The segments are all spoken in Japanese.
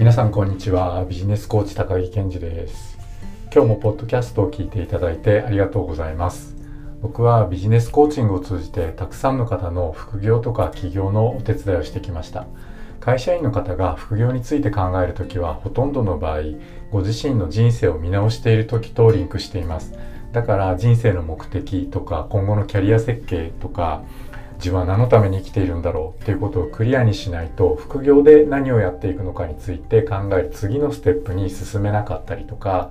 皆さんこんにちは。ビジネスコーチ高木健二です。今日もポッドキャストを聞いていただいてありがとうございます。僕はビジネスコーチングを通じてたくさんの方の副業とか起業のお手伝いをしてきました。会社員の方が副業について考える時はほとんどの場合ご自身の人生を見直している時とリンクしています。だから人生の目的とか今後のキャリア設計とか自分は何のために生きているんだろうっていうことをクリアにしないと副業で何をやっていくのかについて考える次のステップに進めなかったりとか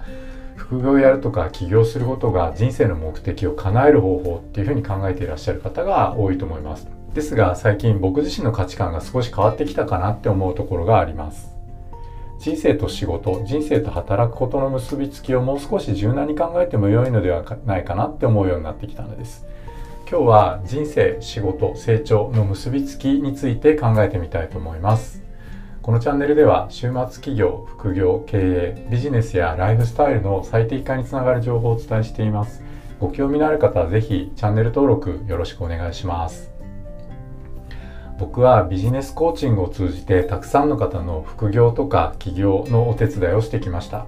副業をやるとか起業することが人生の目的を叶える方法っていうふうに考えていらっしゃる方が多いと思います。ですが最近僕自身の価値観が少し変わってきたかなって思うところがあります。人生と仕事人生と働くことの結びつきをもう少し柔軟に考えても良いのではないかなって思うようになってきたのです。今日は人生仕事成長の結びつきについて考えてみたいと思います。このチャンネルでは週末企業副業経営ビジネスやライフスタイルの最適化につながる情報をお伝えしています。ご興味のある方はぜひチャンネル登録よろしくお願いします。僕はビジネスコーチングを通じてたくさんの方の副業とか起業のお手伝いをしてきました。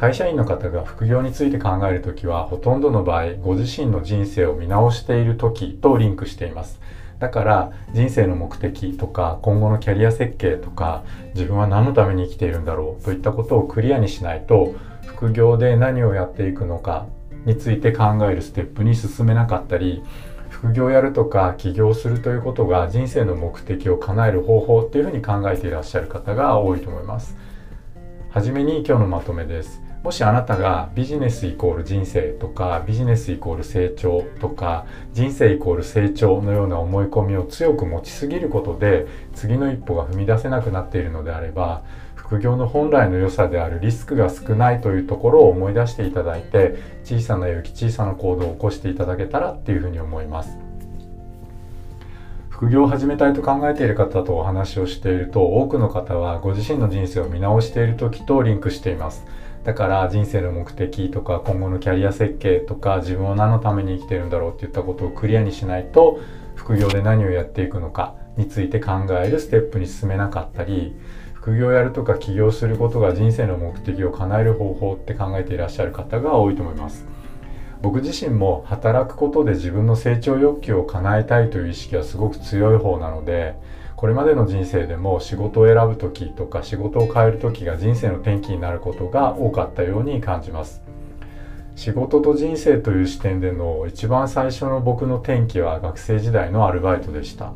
会社員の方が副業について考える時はほとんどの場合ご自身の人生を見直している時とリンクしていますだから人生の目的とか今後のキャリア設計とか自分は何のために生きているんだろうといったことをクリアにしないと副業で何をやっていくのかについて考えるステップに進めなかったり副業やるとか起業するということが人生の目的を叶える方法っていうふうに考えていらっしゃる方が多いと思います。はじめに今日のまとめです。もしあなたがビジネスイコール人生とかビジネスイコール成長とか人生イコール成長のような思い込みを強く持ちすぎることで次の一歩が踏み出せなくなっているのであれば副業の本来の良さであるリスクが少ないというところを思い出していただいて小さな勇気小さな行動を起こしていただけたらっていうふうに思います。副業を始めたいと考えている方とお話をしていると多くの方はご自身の人生を見直している時とリンクしています。だから人生の目的とか今後のキャリア設計とか自分は何のために生きてるんだろうっていったことをクリアにしないと副業で何をやっていくのかについて考えるステップに進めなかったり副業やるとか起業することが人生の目的を叶える方法って考えていらっしゃる方が多いと思います。僕自身も働くことで自分の成長欲求を叶えたいという意識はすごく強い方なのでこれまでの人生でも仕事を選ぶ時とか仕事を変える時が人生の転機になることが多かったように感じます。仕事と人生という視点での一番最初の僕の転機は学生時代のアルバイトでした。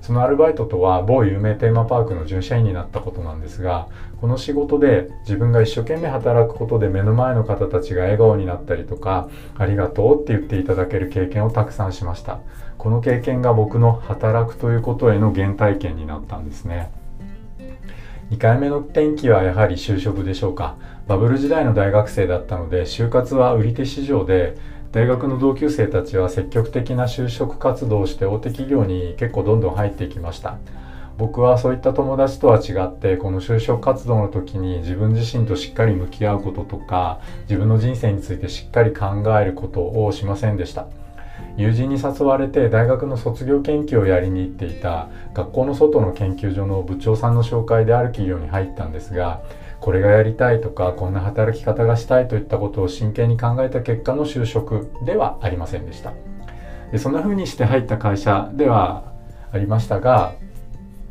そのアルバイトとは某有名テーマパークの巡査員になったことなんですがこの仕事で自分が一生懸命働くことで目の前の方たちが笑顔になったりとかありがとうって言っていただける経験をたくさんしました。この経験が僕の働くということへの原体験になったんですね。2回目の転機はやはり就職でしょうか。バブル時代の大学生だったので就活は売り手市場で大学の同級生たちは積極的な就職活動をして大手企業に結構どんどん入っていきました。僕はそういった友達とは違ってこの就職活動の時に自分自身としっかり向き合うこととか自分の人生についてしっかり考えることをしませんでした。友人に誘われて大学の卒業研究をやりに行っていた学校の外の研究所の部長さんの紹介である企業に入ったんですがこれがやりたいとかこんな働き方がしたいといったことを真剣に考えた結果の就職ではありませんでした。でそんな風にして入った会社ではありましたが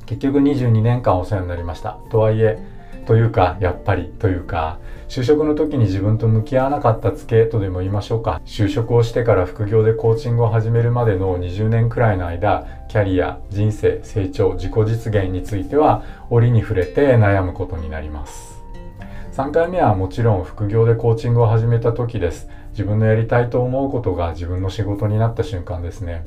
結局22年間お世話になりました。とはいえというかやっぱりというか就職の時に自分と向き合わなかったツケとでも言いましょうか。就職をしてから副業でコーチングを始めるまでの20年くらいの間キャリア人生成長自己実現については折に触れて悩むことになります。3回目はもちろん副業でコーチングを始めた時です。自分のやりたいと思うことが自分の仕事になった瞬間ですね、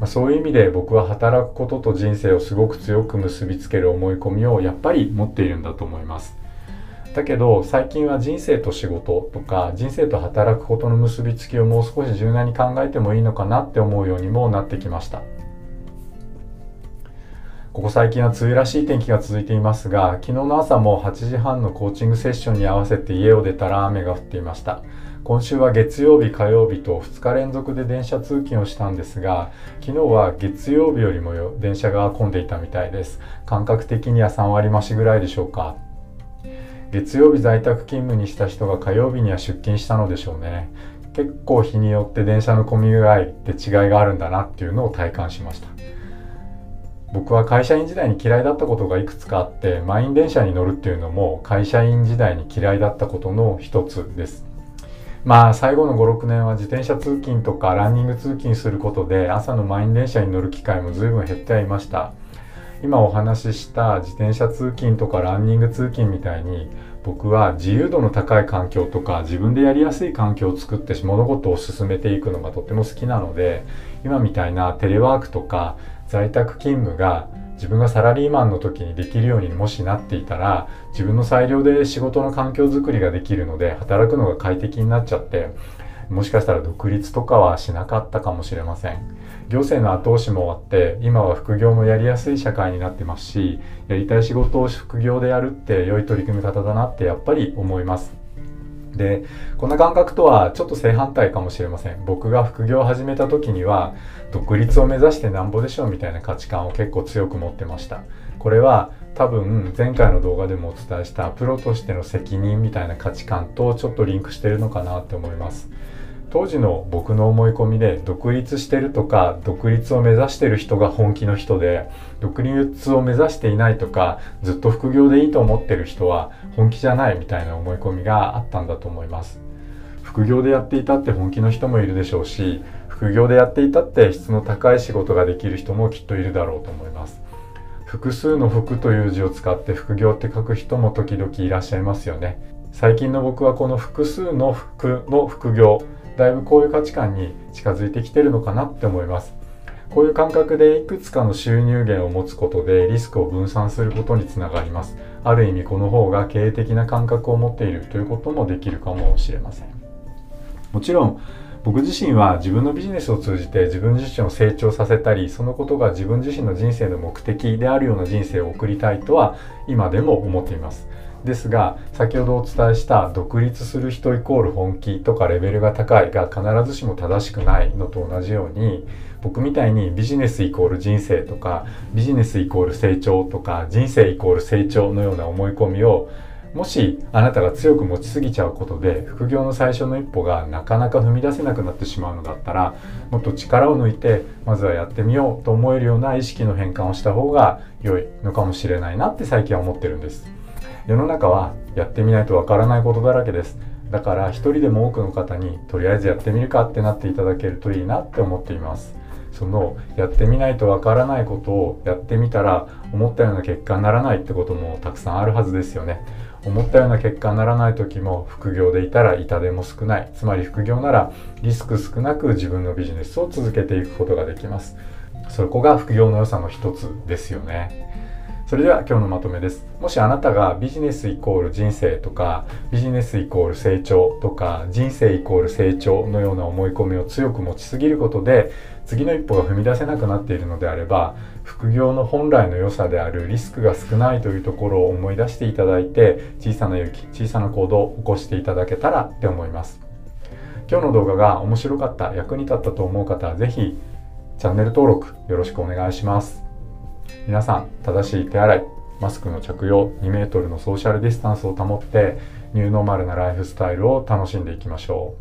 ま、そういう意味で僕は働くことと人生をすごく強く結びつける思い込みをやっぱり持っているんだと思います。だけど最近は人生と仕事とか人生と働くことの結びつきをもう少し柔軟に考えてもいいのかなって思うようにもなってきました。ここ最近は梅雨らしい天気が続いていますが昨日の朝も8時半のコーチングセッションに合わせて家を出たら雨が降っていました。今週は月曜日火曜日と2日連続で電車通勤をしたんですが昨日は月曜日よりも電車が混んでいたみたいです。感覚的には3割増しぐらいでしょうか。月曜日在宅勤務にした人が火曜日には出勤したのでしょうね。結構日によって電車の混み具合って違いがあるんだなっていうのを体感しました。僕は会社員時代に嫌いだったことがいくつかあって満員電車に乗るっていうのも会社員時代に嫌いだったことの一つです。まあ最後の56年は自転車通勤とかランニング通勤することで朝の満員電車に乗る機会も随分減ってはいました。今お話しした自転車通勤とかランニング通勤みたいに僕は自由度の高い環境とか自分でやりやすい環境を作って物事を進めていくのがとっても好きなので今みたいなテレワークとか在宅勤務が自分がサラリーマンの時にできるようにもしなっていたら自分の裁量で仕事の環境づくりができるので働くのが快適になっちゃってもしかしたら独立とかはしなかったかもしれません。行政の後押しもあって今は副業もやりやすい社会になってますしやりたい仕事を副業でやるって良い取り組み方だなってやっぱり思います。でこの感覚とはちょっと正反対かもしれません。僕が副業を始めた時には独立を目指してなんぼでしょうみたいな価値観を結構強く持ってました。これは多分前回の動画でもお伝えしたプロとしての責任みたいな価値観とちょっとリンクしてるのかなって思います。当時の僕の思い込みで独立してるとか独立を目指してる人が本気の人で独立を目指していないとかずっと副業でいいと思ってる人は本気じゃないみたいな思い込みがあったんだと思います。副業でやっていたって本気の人もいるでしょうし副業でやっていたって質の高い仕事ができる人もきっといるだろうと思います。複数の服という字を使って副業って書く人も時々いらっしゃいますよね。最近の僕はこの複数の服の副業だいぶこういう価値観に近づいてきてるのかなって思います。こういう感覚でいくつかの収入源を持つことでリスクを分散することにつながります。ある意味この方が経営的な感覚を持っているということもできるかもしれません。もちろん僕自身は自分のビジネスを通じて自分自身を成長させたりそのことが自分自身の人生の目的であるような人生を送りたいとは今でも思っています。ですが先ほどお伝えした独立する人イコール本気とかレベルが高いが必ずしも正しくないのと同じように僕みたいにビジネスイコール人生とかビジネスイコール成長とか人生イコール成長のような思い込みをもしあなたが強く持ちすぎちゃうことで副業の最初の一歩がなかなか踏み出せなくなってしまうのだったらもっと力を抜いてまずはやってみようと思えるような意識の変換をした方が良いのかもしれないなって最近は思ってるんです。世の中はやってみないとわからないことだらけです。だから一人でも多くの方にとりあえずやってみるかってなっていただけるといいなって思っています。そのやってみないとわからないことをやってみたら思ったような結果にならないってこともたくさんあるはずですよね。思ったような結果にならない時も副業でいたら痛手も少ない。つまり副業ならリスク少なく自分のビジネスを続けていくことができます。そこが副業の良さの一つですよね。それでは今日のまとめです。もしあなたがビジネスイコール人生とかビジネスイコール成長とか人生イコール成長のような思い込みを強く持ちすぎることで次の一歩が踏み出せなくなっているのであれば副業の本来の良さであるリスクが少ないというところを思い出していただいて小さな勇気小さな行動を起こしていただけたらって思います今日の動画が面白かった役に立ったと思う方は是非チャンネル登録よろしくお願いします皆さん正しい手洗いマスクの着用2メートルのソーシャルディスタンスを保ってニューノーマルなライフスタイルを楽しんでいきましょ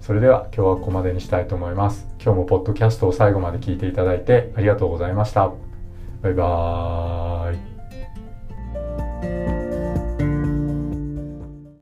う。それでは今日はここまでにしたいと思います。今日もポッドキャストを最後まで聞いていただいてありがとうございました。バイバーイ。